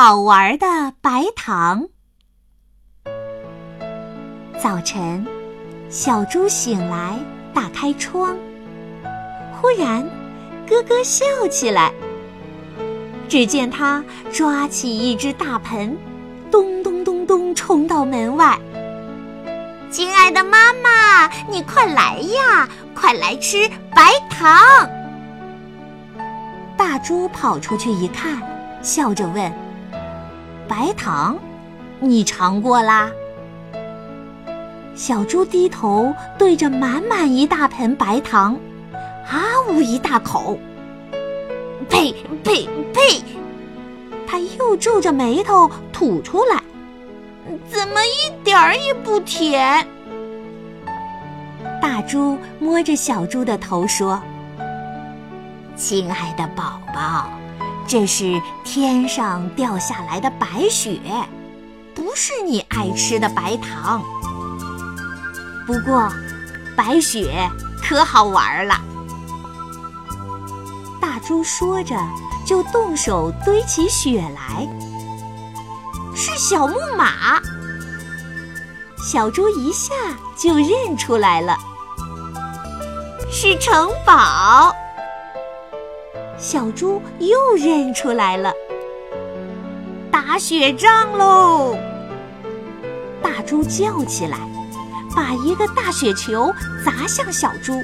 好玩的白糖。早晨，小猪醒来，打开窗，忽然咯咯笑起来。只见他抓起一只大盆，咚咚咚咚冲到门外。亲爱的妈妈，你快来呀，快来吃白糖！大猪跑出去一看，笑着问：“白糖，你尝过啦？”小猪低头对着满满一大盆白糖，啊呜一大口。呸呸呸！他又皱着眉头吐出来，怎么一点儿也不甜？大猪摸着小猪的头说：“亲爱的宝宝，这是天上掉下来的白雪，不是你爱吃的白糖。不过，白雪可好玩了。”大猪说着，就动手堆起雪来。是小木马。小猪一下就认出来了。是城堡。小猪又认出来了。打雪仗喽！大猪叫起来，把一个大雪球砸向小猪。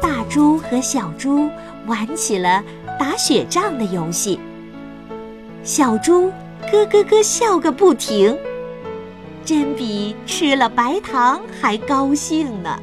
大猪和小猪玩起了打雪仗的游戏，小猪咯咯咯笑个不停，真比吃了白糖还高兴呢。